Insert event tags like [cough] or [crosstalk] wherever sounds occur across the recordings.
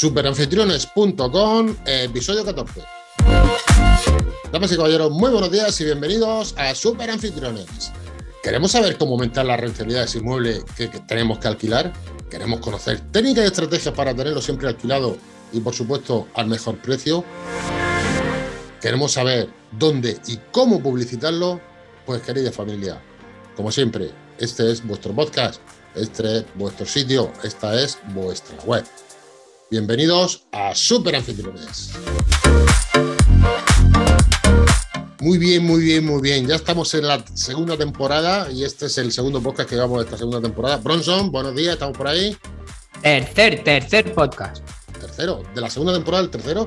Superanfitriones.com, episodio 14. Damas y caballeros, muy buenos días y bienvenidos a Superanfitriones. ¿Queremos saber cómo aumentar la rentabilidad de ese inmueble que, que tenemos que alquilar? ¿Queremos conocer técnicas y estrategias para tenerlo siempre alquilado y, por supuesto, al mejor precio? ¿Queremos saber dónde y cómo publicitarlo? Pues, querida familia, como siempre, este es vuestro podcast, este es vuestro sitio, esta es vuestra web. Bienvenidos a Super Anfitriones. Muy bien, muy bien, muy bien. Ya estamos en la segunda temporada y este es el segundo podcast que llevamos de esta segunda temporada. Bronson, buenos días, estamos por ahí. Tercer, tercer podcast. Tercero, de la segunda temporada, el tercero.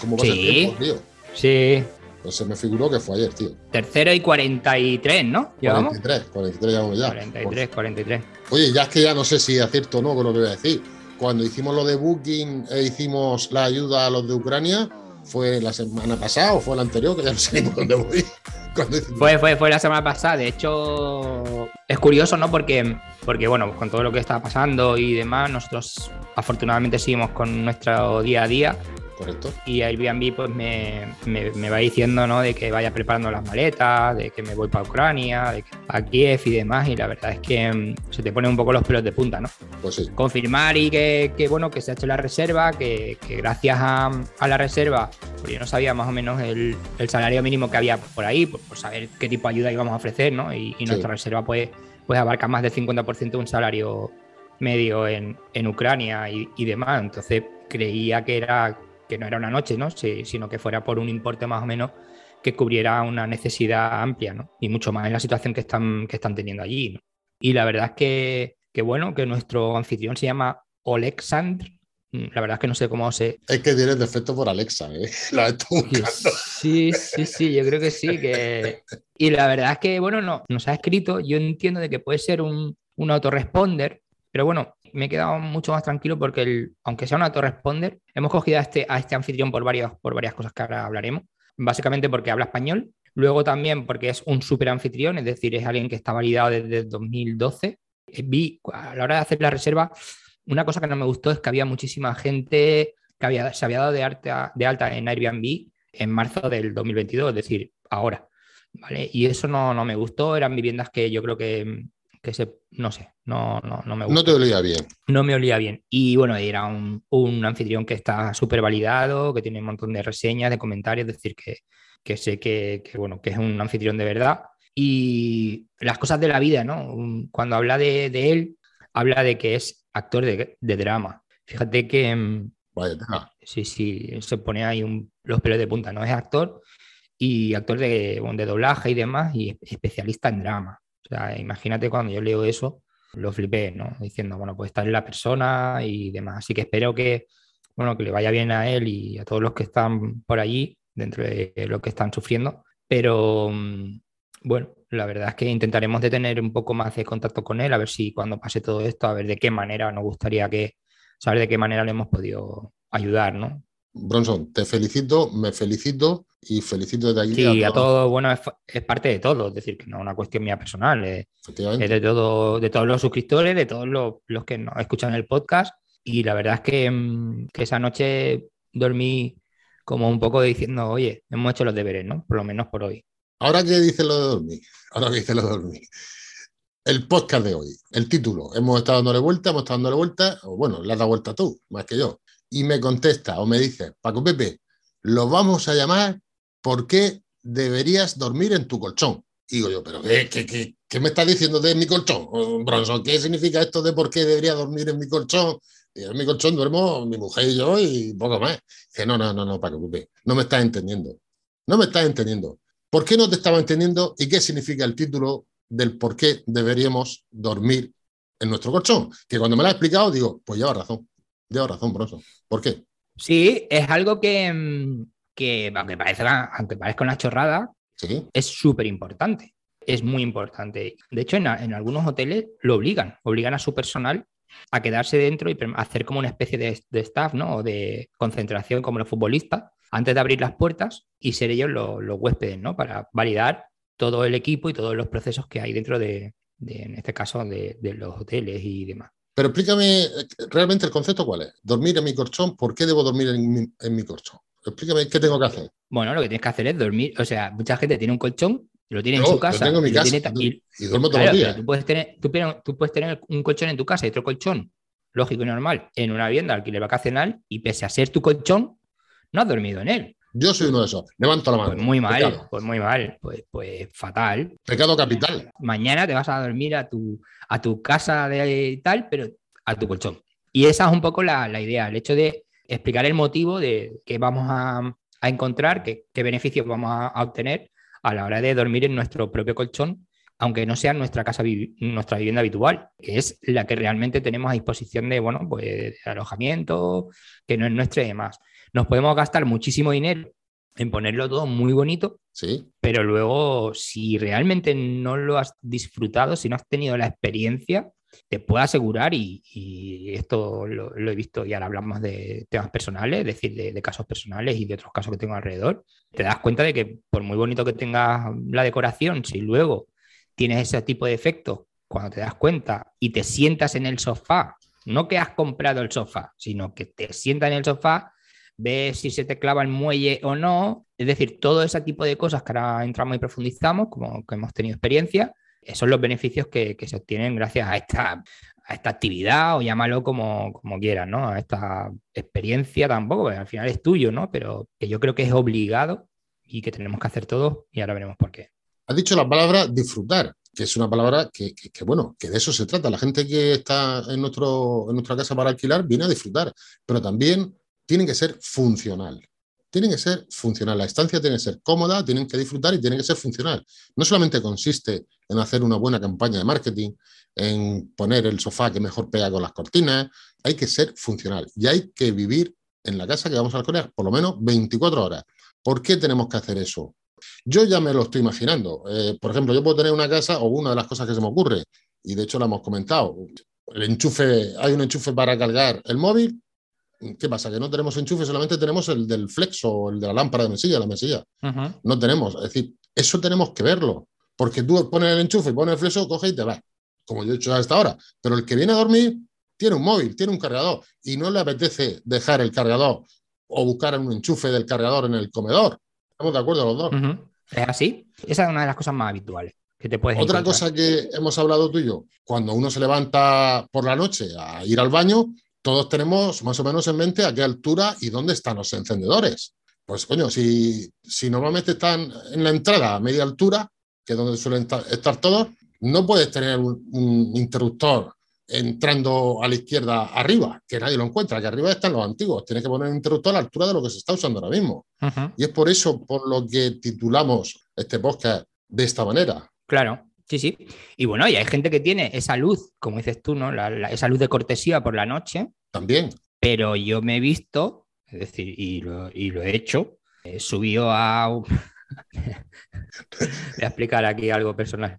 ¿Cómo va Sí. el tiempo, tío? Sí. Pues se me figuró que fue ayer, tío. Tercero y 43, ¿no? ¿Llevamos? 43, 43 llevamos ya. 43, 43. Oye, ya es que ya no sé si es cierto o no con lo que voy a decir. Cuando hicimos lo de Booking e hicimos la ayuda a los de Ucrania, ¿fue la semana pasada o fue la anterior? Que ya no sé ni dónde voy. [laughs] Fue, fue, fue la semana pasada. De hecho, es curioso, ¿no? Porque, porque, bueno, con todo lo que está pasando y demás, nosotros afortunadamente seguimos con nuestro día a día. Correcto. Y Airbnb pues me, me, me va diciendo, ¿no? De que vaya preparando las maletas, de que me voy para Ucrania, de que a Kiev y demás. Y la verdad es que mm, se te ponen un poco los pelos de punta, ¿no? Pues sí. confirmar y que, que, bueno que se ha hecho la reserva, que, que gracias a, a la reserva, porque yo no sabía más o menos el, el salario mínimo que había por ahí, por, por saber qué tipo de ayuda íbamos a ofrecer, ¿no? Y, y nuestra reserva pues, pues abarca más del 50% de un salario medio en, en Ucrania y, y demás. Entonces creía que era que no era una noche, ¿no? Sino que fuera por un importe más o menos que cubriera una necesidad amplia, ¿no? Y mucho más en la situación que están, que están teniendo allí, ¿no? Y la verdad es que, que bueno, que nuestro anfitrión se llama Oleksandr. Mm, La verdad es que no sé cómo se. Es que tienes defecto por Alexa, ¿eh? [laughs] Buscando. Sí, sí, sí, yo creo que sí. Que... Y la verdad es que, bueno, no, nos ha escrito. Yo entiendo de que puede ser un, un autoresponder, pero bueno, me he quedado mucho más tranquilo porque, el, aunque sea un autoresponder, hemos cogido a este, a este anfitrión por varias, cosas que ahora hablaremos. Básicamente porque habla español, luego también porque es un super anfitrión, es decir, es alguien que está validado desde 2012. Eh, Vi a la hora de hacer la reserva, una cosa que no me gustó es que había muchísima gente que había, se había dado de alta, de alta en Airbnb en marzo del 2022, es decir, ahora. ¿vale? Y eso no, no me gustó, eran viviendas que yo creo que, que se, no sé, no, no, no me gustó No te olía bien. no me olía bien. Y bueno, era un, un anfitrión que está súper validado, que tiene un montón de reseñas, de comentarios, es decir, que, que sé que, que, bueno, que es un anfitrión de verdad. Y las cosas de la vida, ¿no? Cuando habla de, de él, habla de que es actor de, de drama. Fíjate que mm, Vaya, tela. sí, sí, se pone ahí un- los pelos de punta, ¿no? Es actor y actor de, de doblaje y demás y especialista en drama. O sea, imagínate cuando yo leo eso, lo flipé, ¿no? Diciendo, bueno, pues esta es la persona y demás. Así que espero que, bueno, que le vaya bien a él y a todos los que están por allí, dentro de lo que están sufriendo. Pero, mm, bueno, la verdad es que intentaremos de tener un poco más de contacto con él, a ver si cuando pase todo esto, a ver de qué manera nos gustaría que, saber de qué manera le hemos podido ayudar, ¿no? Bronson, te felicito, me felicito y felicito desde aquí Sí, a todos. todo, bueno, es, es parte de todo, es decir, que no es una cuestión mía personal, es, Efectivamente. es de, todo, de todos los suscriptores, de todos los, los que nos escuchan el podcast. Y la verdad es que, mm, que esa noche dormí como un poco diciendo, oye, hemos hecho los deberes, ¿no? Por lo menos por hoy. Ahora que dice lo de dormir, ahora que dice lo de dormir. El podcast de hoy, el título, hemos estado dándole vuelta, hemos estado dándole vuelta, o bueno, le has dado vuelta tú, más que yo. Y me contesta o me dice, Paco Pepe, lo vamos a llamar ¿por qué deberías dormir en tu colchón? Y digo yo, ¿pero qué, qué, qué, qué me estás diciendo de mi colchón, Oh, Bronson? ¿Qué significa esto de por qué debería dormir en mi colchón? Y en mi colchón duermo mi mujer y yo y poco más. Dice, no, no, no, no, Paco Pepe, no me estás entendiendo. No me estás entendiendo. ¿Por qué no te estaba entendiendo y qué significa el título del por qué deberíamos dormir en nuestro colchón? Que cuando me lo ha explicado digo, pues lleva razón, lleva razón, Bronson. ¿Por qué? Sí, es algo que, mm, que aunque, parezca, aunque parezca una chorrada, Sí, es súper importante. Es muy importante. De hecho, en, a- en algunos hoteles lo obligan, obligan a su personal a quedarse dentro y hacer como una especie de, de staff, ¿no? O de concentración como los futbolistas, antes de abrir las puertas y ser ellos los, los huéspedes, ¿no? Para validar todo el equipo y todos los procesos que hay dentro de, de, en este caso, de, de los hoteles y demás. Pero explícame eh, realmente el concepto cuál es. Dormir en mi colchón, ¿por qué debo dormir en mi, en mi colchón? Explícame qué tengo que hacer. Bueno, lo que tienes que hacer es dormir. O sea, mucha gente tiene un colchón, lo tiene No, en su casa. tengo en mi y casa, tiene y- Y duermo todos Claro, los pero días. tú puedes, tener, tú, tú puedes tener un colchón en tu casa y otro colchón, lógico y normal, en una vivienda alquiler vacacional y pese a ser tu colchón, no has dormido en él. Yo soy uno de esos. Levanto la mano. Pues muy mal, Pecado, pues muy mal, pues, pues fatal. Pecado capital. Mañana te vas a dormir a tu, a tu casa de tal, pero a tu colchón. Y esa es un poco la, la idea, el hecho de explicar el motivo de que vamos a, a encontrar, qué, qué beneficios vamos a, a obtener a la hora de dormir en nuestro propio colchón, aunque no sea nuestra casa, nuestra vivienda habitual, que es la que realmente tenemos a disposición de, bueno, pues de alojamiento, que no es nuestra y demás. Nos podemos gastar muchísimo dinero en ponerlo todo muy bonito, Sí. pero luego si realmente no lo has disfrutado, si no has tenido la experiencia, te puedo asegurar, y, esto lo, lo he visto y ahora hablamos de temas personales, es decir, de, de casos personales y de otros casos que tengo alrededor, te das cuenta de que por muy bonito que tengas la decoración, si luego tienes ese tipo de efectos, cuando te das cuenta y te sientas en el sofá, no que has comprado el sofá, sino que te sientas en el sofá, ves si se te clava el muelle o no, es decir, todo ese tipo de cosas que ahora entramos y profundizamos, como que hemos tenido experiencia, esos son los beneficios que, que se obtienen gracias a esta, a esta actividad o llámalo como, como quieras, ¿no? A esta experiencia tampoco, porque al final es tuyo, ¿no? Pero que yo creo que es obligado y que tenemos que hacer todos y ahora veremos por qué. Has dicho la palabra disfrutar, que es una palabra que, que- que, bueno, que de eso se trata. La gente que está en, nuestro, en nuestra casa para alquilar viene a disfrutar, pero también tiene que ser funcional. Tienen que ser funcional. La estancia tiene que ser cómoda, tienen que disfrutar y tiene que ser funcional. No solamente consiste en hacer una buena campaña de marketing, en poner el sofá que mejor pega con las cortinas, hay que ser funcional y hay que vivir en la casa que vamos a alquilar por lo menos 24 horas. ¿Por qué tenemos que hacer eso? Yo ya me lo estoy imaginando. Eh, por ejemplo, yo puedo tener una casa o una de las cosas que se me ocurre, y de hecho la hemos comentado, el enchufe, hay un enchufe para cargar el móvil. ¿Qué pasa? Que no tenemos enchufe, solamente tenemos el del flex o el de la lámpara de mesilla, la mesilla. No tenemos. Es decir, eso tenemos que verlo. Porque tú pones el enchufe, pones el flexo, coge y te vas. Como yo he hecho hasta ahora. Pero el que viene a dormir tiene un móvil, tiene un cargador y no le apetece dejar el cargador o buscar un enchufe del cargador en el comedor. ¿Estamos de acuerdo los dos? ¿Es así? Esa es una de las cosas más habituales que te puedes Otra encontrar. cosa que hemos hablado tú y yo, cuando uno se levanta por la noche a ir al baño, todos tenemos más o menos en mente a qué altura y dónde están los encendedores. Pues coño, si, si normalmente están en la entrada a media altura, que es donde suelen ta- estar todos, no puedes tener un, un interruptor entrando a la izquierda arriba, que nadie lo encuentra, que arriba están los antiguos. Tienes que poner un interruptor a la altura de lo que se está usando ahora mismo. Y es por eso por lo que titulamos este podcast de esta manera. Claro, sí, sí. Y bueno, y hay gente que tiene esa luz, como dices tú, ¿no? La- la- esa luz de cortesía por la noche, También, pero yo me he visto, es decir, y lo, y lo he hecho, he subido a... un- [laughs] Voy a explicar aquí algo personal.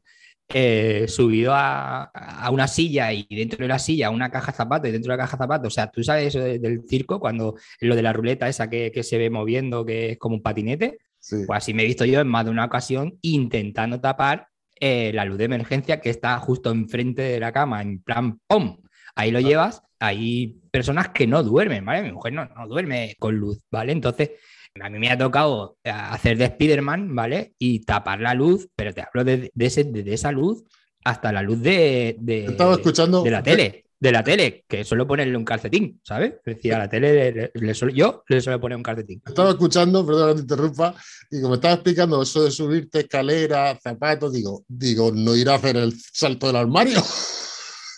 Eh, subido a, a una silla y dentro de la silla una caja de zapatos y dentro de la caja de zapatos, o sea, tú sabes eso de- del circo, cuando lo de la ruleta esa que, que se ve moviendo, que es como un patinete, sí. pues así me he visto yo en más de una ocasión intentando tapar eh, la luz de emergencia que está justo enfrente de la cama, en plan ¡pum! Ahí lo llevas. Hay personas que no duermen, ¿vale? Mi mujer no, no duerme con luz, ¿vale? Entonces, a mí me ha tocado eh, hacer de Spider-Man, ¿vale? Y tapar la luz, pero te hablo de, de ese- de esa luz hasta la luz de, de- Estaba escuchando. de la tele. De la tele, que suelo ponerle un calcetín, ¿sabes? Es decir, a la tele le- le- le suelo- yo le suelo poner un calcetín. Estaba escuchando, perdón que te interrumpa, y como estaba explicando eso de subirte escalera, zapatos, digo, digo, no ir a hacer el salto del armario. [laughs]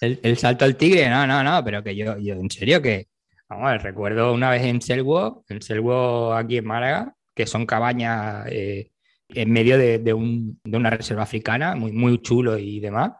El, el salto al tigre, no, no, no, pero que yo, yo en serio que, vamos, a ver, recuerdo una vez en Selwo, en Selwo aquí en Málaga, que son cabañas eh, en medio de, de un- de una reserva africana, muy, muy chulo y demás,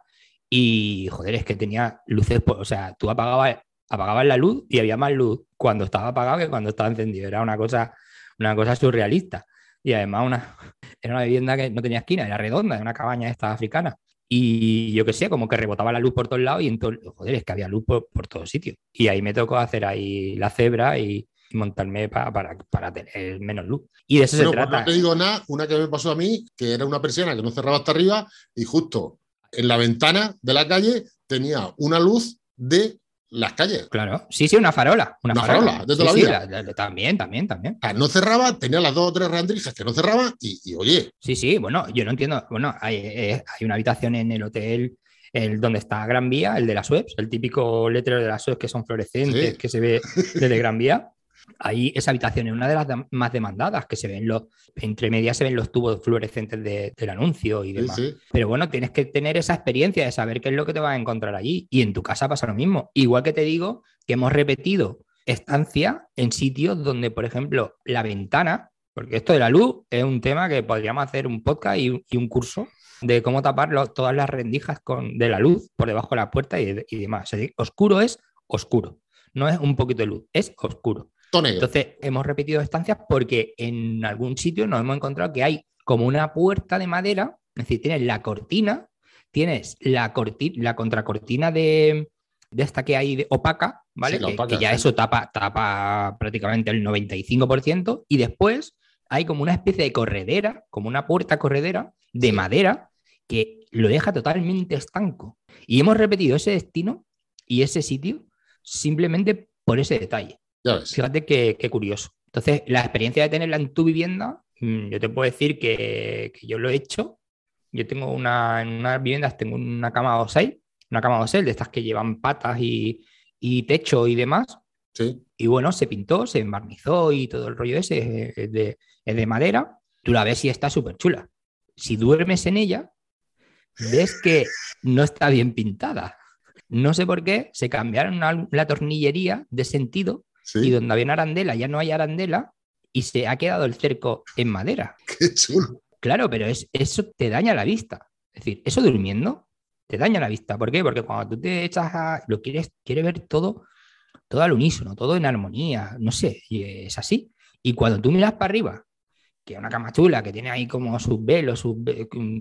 y joder, es que tenía luces, o sea, tú apagabas, apagabas la luz y había más luz cuando estaba apagado que cuando estaba encendido, era una cosa, una cosa surrealista. Y además una, [laughs] era una vivienda que no tenía esquina, era redonda, era una cabaña esta africana. Y yo qué sé, como que rebotaba la luz por todos lados y entonces, joder, es que había luz por, por todos sitios. Y ahí me tocó hacer ahí la cebra y, y montarme pa- para, para tener menos luz. Y de eso se trata. no te digo nada, una que me pasó a mí, que era una persiana que no cerraba hasta arriba, y justo en la ventana de la calle tenía una luz de las calles. Claro, sí, sí, una farola. Una, Una farola, farola, de toda Sí, la sí, vida. la- la- también, también, también. No cerraba, tenía las dos o tres rendijas que no cerraban y, y, oye, Sí, sí, bueno, yo no entiendo. Bueno, hay, eh, hay una habitación en el hotel el, donde está Gran Vía, el de las webs, el típico letrero de las webs que son fluorescentes, Sí. que se ve desde Gran Vía. [laughs] Ahí esa habitación es una de las más demandadas, que se ven los, entre medias se ven los tubos fluorescentes de- del anuncio y demás. sí. Pero bueno, tienes que tener esa experiencia de saber qué es lo que te vas a encontrar allí. Y en tu casa pasa lo mismo. Igual que te digo que hemos repetido estancia en sitios donde, por ejemplo, la ventana, porque esto de la luz es un tema que podríamos hacer un podcast y, y un curso de cómo tapar lo- todas las rendijas con, de la luz por debajo de la puerta y, y demás. Oscuro es oscuro. No es un poquito de luz, es oscuro. Entonces, hemos repetido estancias porque en algún sitio nos hemos encontrado que hay como una puerta de madera, es decir, tienes la cortina, tienes la, corti- la contracortina de, de esta que hay de opaca, ¿vale? Sí, que, opaca, que ya sí. eso tapa, tapa prácticamente el 95%, y después hay como una especie de corredera, como una puerta corredera de Sí. madera que lo deja totalmente estanco. Y hemos repetido ese destino y ese sitio simplemente por ese detalle. Ya ves. Fíjate qué, qué curioso. Entonces, la experiencia de tenerla en tu vivienda, mm, yo te puedo decir que, que yo lo he hecho. Yo tengo una, en unas viviendas tengo una cama dosel, una cama dosel de estas que llevan patas y, y techo y demás. Sí. Y bueno, se pintó, se embarnizó y todo el rollo ese es- de, es de madera. Tú la ves y está súper chula. Si duermes en ella, ves que no está bien pintada. No sé por qué se cambiaron la tornillería de sentido Sí. y donde había una arandela ya no hay arandela y se ha quedado el cerco en madera. [laughs] Qué chulo. Claro, pero es, eso te daña la vista. Es decir, eso durmiendo te daña la vista. ¿Por qué? Porque cuando tú te echas a... lo quieres, quieres ver todo, todo al unísono, todo en armonía, no sé, y es así. Y cuando tú miras para arriba, que es una cama chula, que tiene ahí como sus velos, sus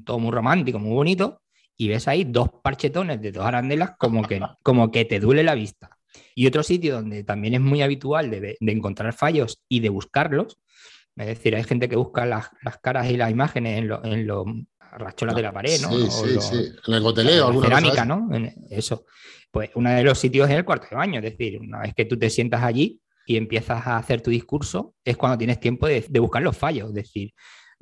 todo muy romántico, muy bonito, y ves ahí dos parchetones de dos arandelas como que, como que te duele la vista. Y otro sitio donde también es muy habitual de, de encontrar fallos y de buscarlos, es decir, hay gente que busca las, las caras y las imágenes en los en los racholas de la pared, ¿no? Sí, O sí, sí. En el goteleo, alguna cerámica, de ¿no? En eso. Pues uno de los sitios es el cuarto de baño, es decir, una vez que tú te sientas allí y empiezas a hacer tu discurso, es cuando tienes tiempo de, de buscar los fallos, es decir,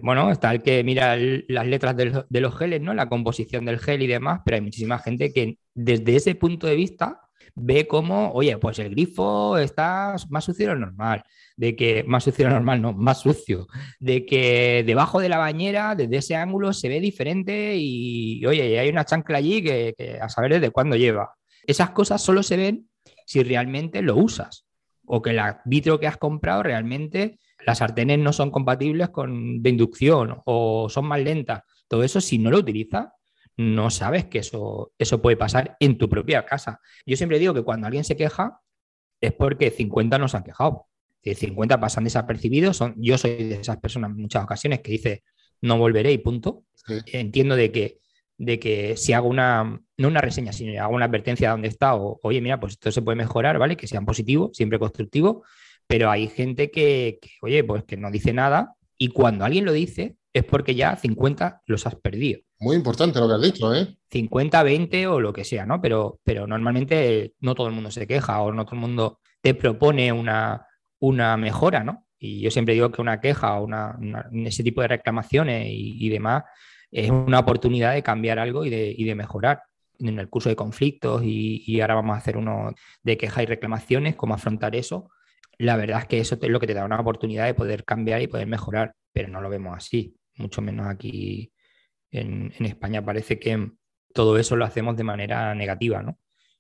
bueno, está el que mira el- las letras del- de los geles, ¿no? La composición del gel y demás, pero hay muchísima gente que desde ese punto de vista ve como, oye, pues el grifo está más sucio de lo normal, de que más sucio de lo normal, no, más sucio, de que debajo de la bañera, desde ese ángulo, se ve diferente y, oye, hay una chancla allí que, que a saber desde cuándo lleva. Esas cosas solo se ven si realmente lo usas o que el vitro que has comprado realmente las sartenes no son compatibles con de inducción o son más lentas. Todo eso, si no lo utilizas, no sabes que eso, eso puede pasar en tu propia casa. Yo siempre digo que cuando alguien se queja es porque 50 no se han quejado. Si 50 pasan desapercibidos, son, yo soy de esas personas en muchas ocasiones que dice no volveré y punto. Sí. Entiendo de que, de que si hago una, no una reseña, sino hago una advertencia de dónde está, o oye, mira, pues esto se puede mejorar, ¿vale? Que sean positivos, siempre constructivo, pero hay gente que, que, oye, pues que no dice nada y cuando alguien lo dice es porque ya 50 los has perdido. Muy importante lo que has dicho, ¿eh? 50, 20 o lo que sea, ¿no? Pero, pero normalmente no todo el mundo se queja o no todo el mundo te propone una, una mejora, ¿no? Y yo siempre digo que una queja o una, una- ese tipo de reclamaciones y, y demás es una oportunidad de cambiar algo y de, y de mejorar. En el curso de conflictos y, y ahora vamos a hacer uno de quejas y reclamaciones, cómo afrontar eso. La verdad es que eso es lo que te da una oportunidad de poder cambiar y poder mejorar, pero no lo vemos así, mucho menos aquí en, en España parece que todo eso lo hacemos de manera negativa, ¿no?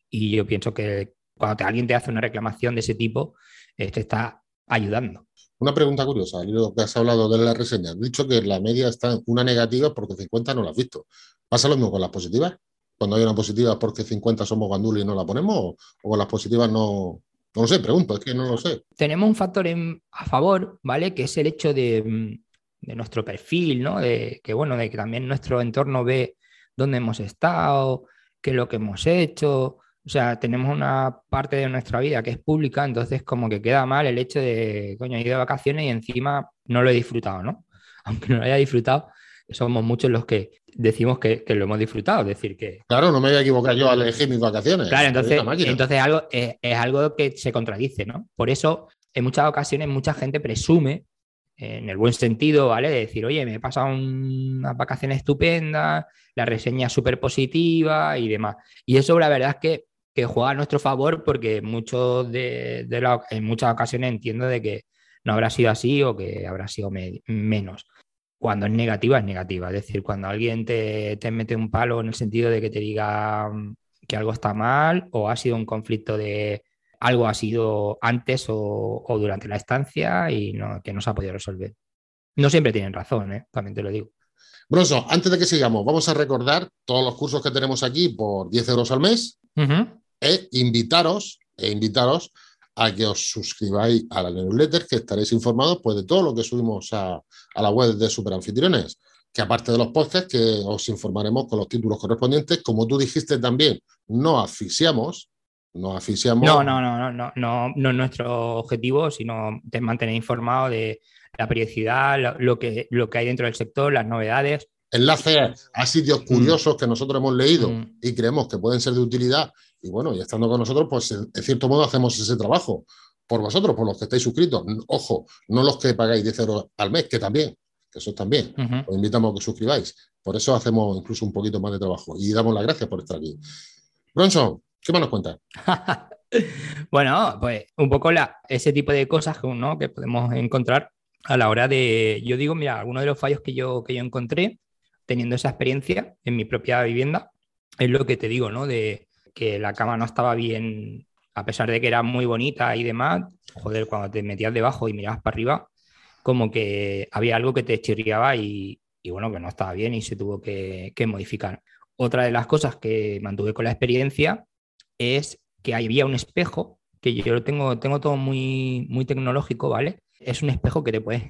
Y yo pienso que cuando te- alguien te hace una reclamación de ese tipo, eh, te está ayudando. Una pregunta curiosa, que has hablado de la reseña. Has dicho que la media está en una negativa porque 50 no la has visto. ¿Pasa lo mismo con las positivas? Cuando hay una positiva porque 50 somos gandules y no la ponemos, o, o con las positivas no. No lo sé, pregunto, es que no lo sé. Tenemos un factor en- a favor, ¿vale? Que es el hecho de, mm, de nuestro perfil, ¿no? De que, bueno, de que también nuestro entorno ve dónde hemos estado, qué es lo que hemos hecho. O sea, tenemos una parte de nuestra vida que es pública, entonces como que queda mal el hecho de, coño, he ido de vacaciones y encima no lo he disfrutado, ¿no? [laughs] Aunque no lo haya disfrutado, somos muchos los que decimos que, lo hemos disfrutado. Es decir, que. Claro, no me voy a equivocar yo al elegir mis vacaciones. Claro, entonces, entonces algo, es, algo que se contradice, ¿no? Por eso, en muchas ocasiones, mucha gente presume, en el buen sentido, ¿vale? De decir, oye, me he pasado unas vacaciones estupendas, la reseña es súper positiva y demás. Y eso, la verdad es que, que juega a nuestro favor porque muchos de, en muchas ocasiones entiendo de que no habrá sido así o que habrá sido menos cuando es negativa, es negativa. Es decir, cuando alguien te, te, mete un palo en el sentido de que te diga mm, que algo está mal o ha sido un conflicto de algo ha sido antes o, durante la estancia y no, que no se ha podido resolver. No siempre tienen razón, ¿eh? también te lo digo. Broso, antes de que sigamos, vamos a recordar todos los cursos que tenemos aquí por 10 euros al mes e invitaros, e invitaros a que os suscribáis a la newsletter, que estaréis informados pues, de todo lo que subimos a, la web de Superanfitriones. Que aparte de los podcasts, que os informaremos con los títulos correspondientes, como tú dijiste también, no asfixiamos, no asfixiamos. No, no, no, no, no, no, es nuestro objetivo, sino de mantener informado de la periodicidad, lo, que, lo que hay dentro del sector, las novedades. Enlaces a sitios curiosos que nosotros hemos leído mm. y creemos que pueden ser de utilidad y bueno, y estando con nosotros, pues en, cierto modo hacemos ese trabajo por vosotros, por los que estáis suscritos. Ojo, no los que pagáis 10 euros al mes, que también, que eso también. Os invitamos a que suscribáis. Por eso hacemos incluso un poquito más de trabajo y damos las gracias por estar aquí. Bronson, ¿qué más nos cuentas? [laughs] bueno, pues un poco la, ese tipo de cosas ¿no? que podemos encontrar a la hora de, yo digo, mira, algunos de los fallos que yo, que yo encontré teniendo esa experiencia en mi propia vivienda es lo que te digo, ¿no? De, que la cama no estaba bien, a pesar de que era muy bonita y demás, joder, cuando te metías debajo y mirabas para arriba, como que había algo que te chirriaba y, bueno, que no estaba bien y se tuvo que, modificar. Otra de las cosas que mantuve con la experiencia es que había un espejo, que yo lo tengo, tengo todo muy, muy tecnológico, ¿vale? Es un espejo que te puedes,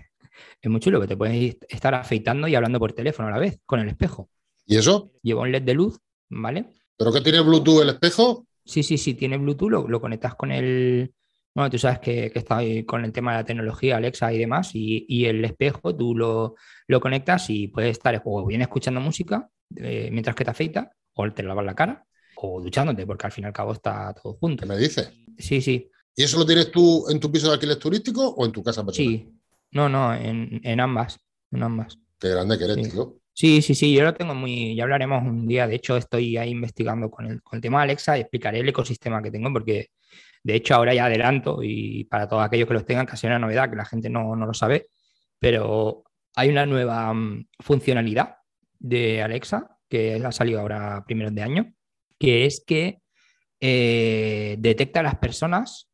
es muy chulo, que te puedes estar afeitando y hablando por teléfono a la vez, con el espejo. ¿Y eso? Lleva un LED de luz, ¿vale? ¿Pero qué tiene Bluetooth el espejo? Sí, sí, sí, tiene Bluetooth, lo, conectas con el. Bueno, tú sabes que, que, está con el tema de la tecnología, Alexa y demás, y, el espejo tú lo, conectas y puedes estar o bien escuchando música eh, mientras que te afeitas, o te lavas la cara, o duchándote, porque al fin y al cabo está todo junto. ¿Qué me dices? Sí, sí. ¿Y eso lo tienes tú en tu piso de alquiler turístico o en tu casa personal? Sí, no, no, en, ambas, en ambas. Qué grande que eres, tío. Sí, sí, sí, yo lo tengo muy, ya hablaremos un día, de hecho estoy ahí investigando con el, con el tema de Alexa y explicaré el ecosistema que tengo porque de hecho ahora ya adelanto y para todos aquellos que los tengan, casi una novedad que la gente no, lo sabe, pero hay una nueva mm, funcionalidad de Alexa que ha salido ahora primeros de año, que es que eh, detecta a las personas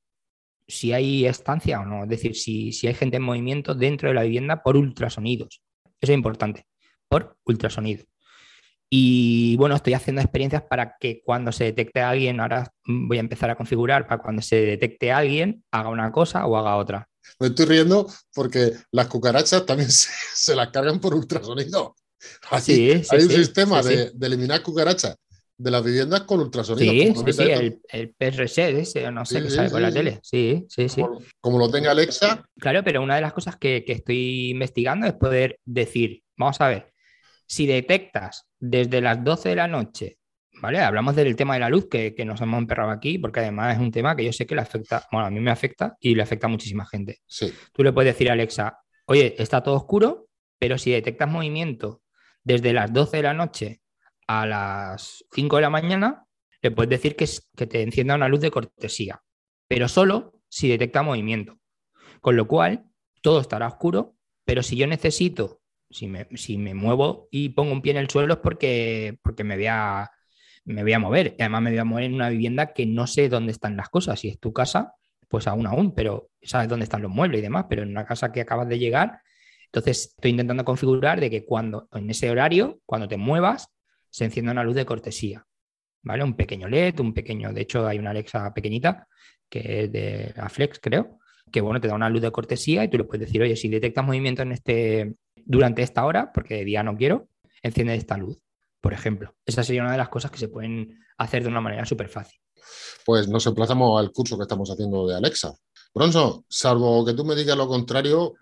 si hay estancia o no, es decir, si, si hay gente en movimiento dentro de la vivienda por ultrasonidos. Eso es importante por ultrasonido. Y bueno, estoy haciendo experiencias para que cuando se detecte a alguien, ahora voy a empezar a configurar para cuando se detecte a alguien, haga una cosa o haga otra. Me estoy riendo porque las cucarachas también [laughs] se, las cargan por ultrasonido. Así, hay un sistema de, eliminar cucarachas de las viviendas con ultrasonido. Sí, sí, sí, el, el PRS ese, no sé, que sale por la tele. Sí, sí, sí. Como, lo tenga Alexa. Claro, pero una de las cosas que, que estoy investigando es poder decir, vamos a ver, si detectas desde las 12 de la noche, ¿vale? Hablamos del tema de la luz que, nos hemos emperrado aquí, porque además es un tema que yo sé que le afecta, bueno, a mí me afecta y le afecta a muchísima gente. Sí. Tú le puedes decir a Alexa, oye, está todo oscuro, pero si detectas movimiento desde las 12 de la noche a las 5 de la mañana, le puedes decir que, que te encienda una luz de cortesía, pero solo si detecta movimiento. Con lo cual, todo estará oscuro, pero si yo necesito si me, si me, muevo y pongo un pie en el suelo es porque, porque me, voy a, me voy a mover. Además me voy a mover en una vivienda que no sé dónde están las cosas. Si es tu casa, pues aún aún, pero sabes dónde están los muebles y demás. Pero en una casa que acabas de llegar, entonces estoy intentando configurar de que cuando en ese horario, cuando te muevas, se encienda una luz de cortesía. ¿Vale? Un pequeño LED, un pequeño, de hecho hay una Alexa pequeñita que es de Aflex, creo, que bueno, te da una luz de cortesía y tú le puedes decir, oye, si detectas movimiento en este, durante esta hora, porque de día no quiero, enciende esta luz, por ejemplo. Esa sería una de las cosas que se pueden hacer de una manera súper fácil. Pues nos emplazamos al curso que estamos haciendo de Alexa. Bronzo, salvo que tú me digas lo contrario,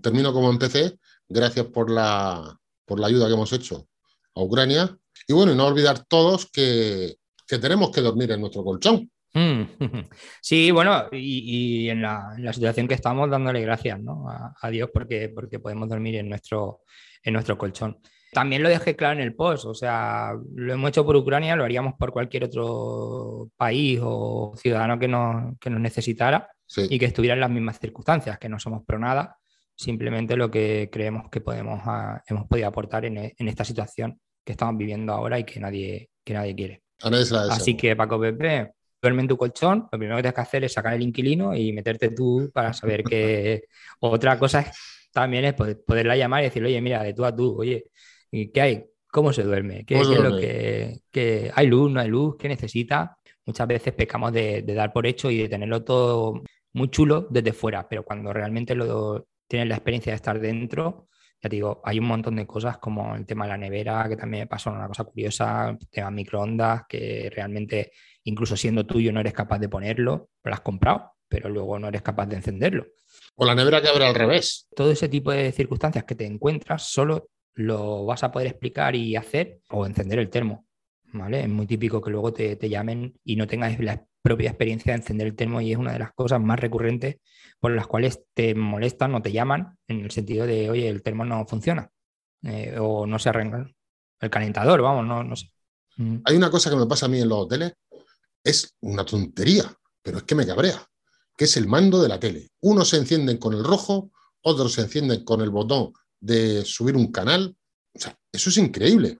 termino como empecé. Gracias por la, por la ayuda que hemos hecho a Ucrania. Y bueno, y no olvidar todos que, que tenemos que dormir en nuestro colchón. Mm, [laughs] sí, bueno, y, en, la, situación que estamos, dándole gracias ¿no? a, Dios porque, porque podemos dormir en nuestro, en nuestro colchón. También lo dejé claro en el post, o sea, lo hemos hecho por Ucrania, lo haríamos por cualquier otro país o ciudadano que nos, que nos necesitara y que estuviera en las mismas circunstancias, que no somos pro nada, simplemente lo que creemos que podemos, ah, hemos podido aportar en, en, esta situación que estamos viviendo ahora y que nadie, que nadie quiere. Así que Paco Pepe, duerme en tu colchón, lo primero que tienes que hacer es sacar el inquilino y meterte tú para saber que [laughs] otra cosa también es poderla llamar y decirle, oye, mira, de tú a tú, oye, ¿qué hay? ¿Cómo se duerme? ¿Qué, es lo que, hay luz, no hay luz? ¿Qué necesita? Muchas veces pecamos de, dar por hecho y de tenerlo todo muy chulo desde fuera, pero cuando realmente lo tienes la experiencia de estar dentro, ya te digo, hay un montón de cosas como el tema de la nevera, que también me pasó una cosa curiosa, el tema microondas, que realmente incluso siendo tuyo no eres capaz de ponerlo, lo has comprado, pero luego no eres capaz de encenderlo. O la nevera que abre al revés. Todo ese tipo de circunstancias que te encuentras solo lo vas a poder explicar y hacer o encender el termo. ¿vale? Es muy típico que luego te, llamen y no tengas la propia experiencia de encender el termo y es una de las cosas más recurrentes por las cuales te molestan o te llaman en el sentido de, oye, el termo no funciona eh, o no se arranca el calentador, vamos, no, no. Mm. Hay una cosa que me pasa a mí en los hoteles es una tontería, pero es que me cabrea, que es el mando de la tele. Unos se encienden con el rojo, otros se encienden con el botón de subir un canal. O sea, eso es increíble.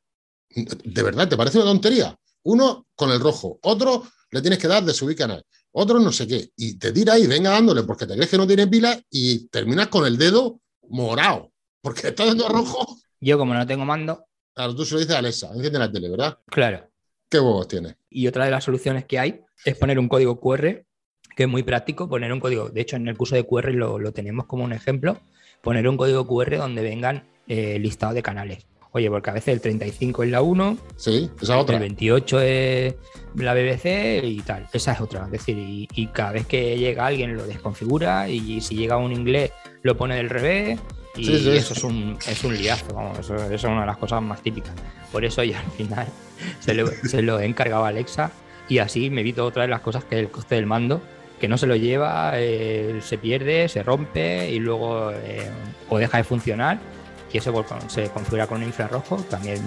De verdad, ¿te parece una tontería? Uno con el rojo, otro le tienes que dar de subir canal, otro no sé qué. Y te tira y venga dándole porque te crees que no tiene pila y terminas con el dedo morado, porque está dando rojo. Yo como no tengo mando. Claro, tú se lo dices a Alexa, enciende la tele, ¿verdad? Claro. ¿Qué huevos tiene? Y otra de las soluciones que hay es poner un código QR, que es muy práctico, poner un código, de hecho en el curso de QR lo, tenemos como un ejemplo, poner un código QR donde vengan eh, listados de canales. Oye, porque a veces el 35 es la 1, sí, esa otra. el 28 es la BBC y tal. Esa es otra. Es decir, y, cada vez que llega alguien lo desconfigura y si llega un inglés lo pone del revés y eso es un, es un liazo, vamos, eso, es una de las cosas más típicas. Por eso ya al final [laughs] se lo, se lo he encargado a Alexa y así me evito otra de las cosas que es el coste del mando, que no se lo lleva, eh, se pierde, se rompe y luego eh, o deja de funcionar y eso se configura con un infrarrojo, también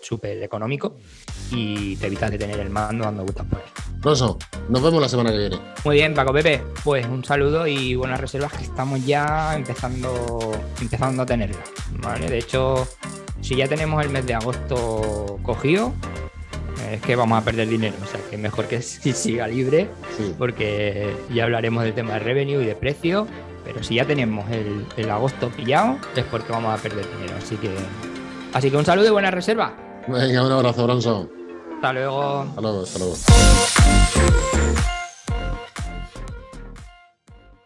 súper económico y te evitas de tener el mando dando vueltas por ahí. eso nos vemos la semana que viene. Muy bien, Paco Pepe, pues un saludo y buenas reservas que estamos ya empezando, empezando a tenerlas. ¿vale? De hecho, si ya tenemos el mes de agosto cogido, es que vamos a perder dinero. O sea, que mejor que [laughs] siga libre, porque ya hablaremos del tema de revenue y de precio. Pero si ya tenemos el, agosto pillado, es porque vamos a perder dinero. Así que, así que un saludo y buena reserva. Venga, un abrazo, Bronson. Hasta luego. Hasta luego, hasta luego.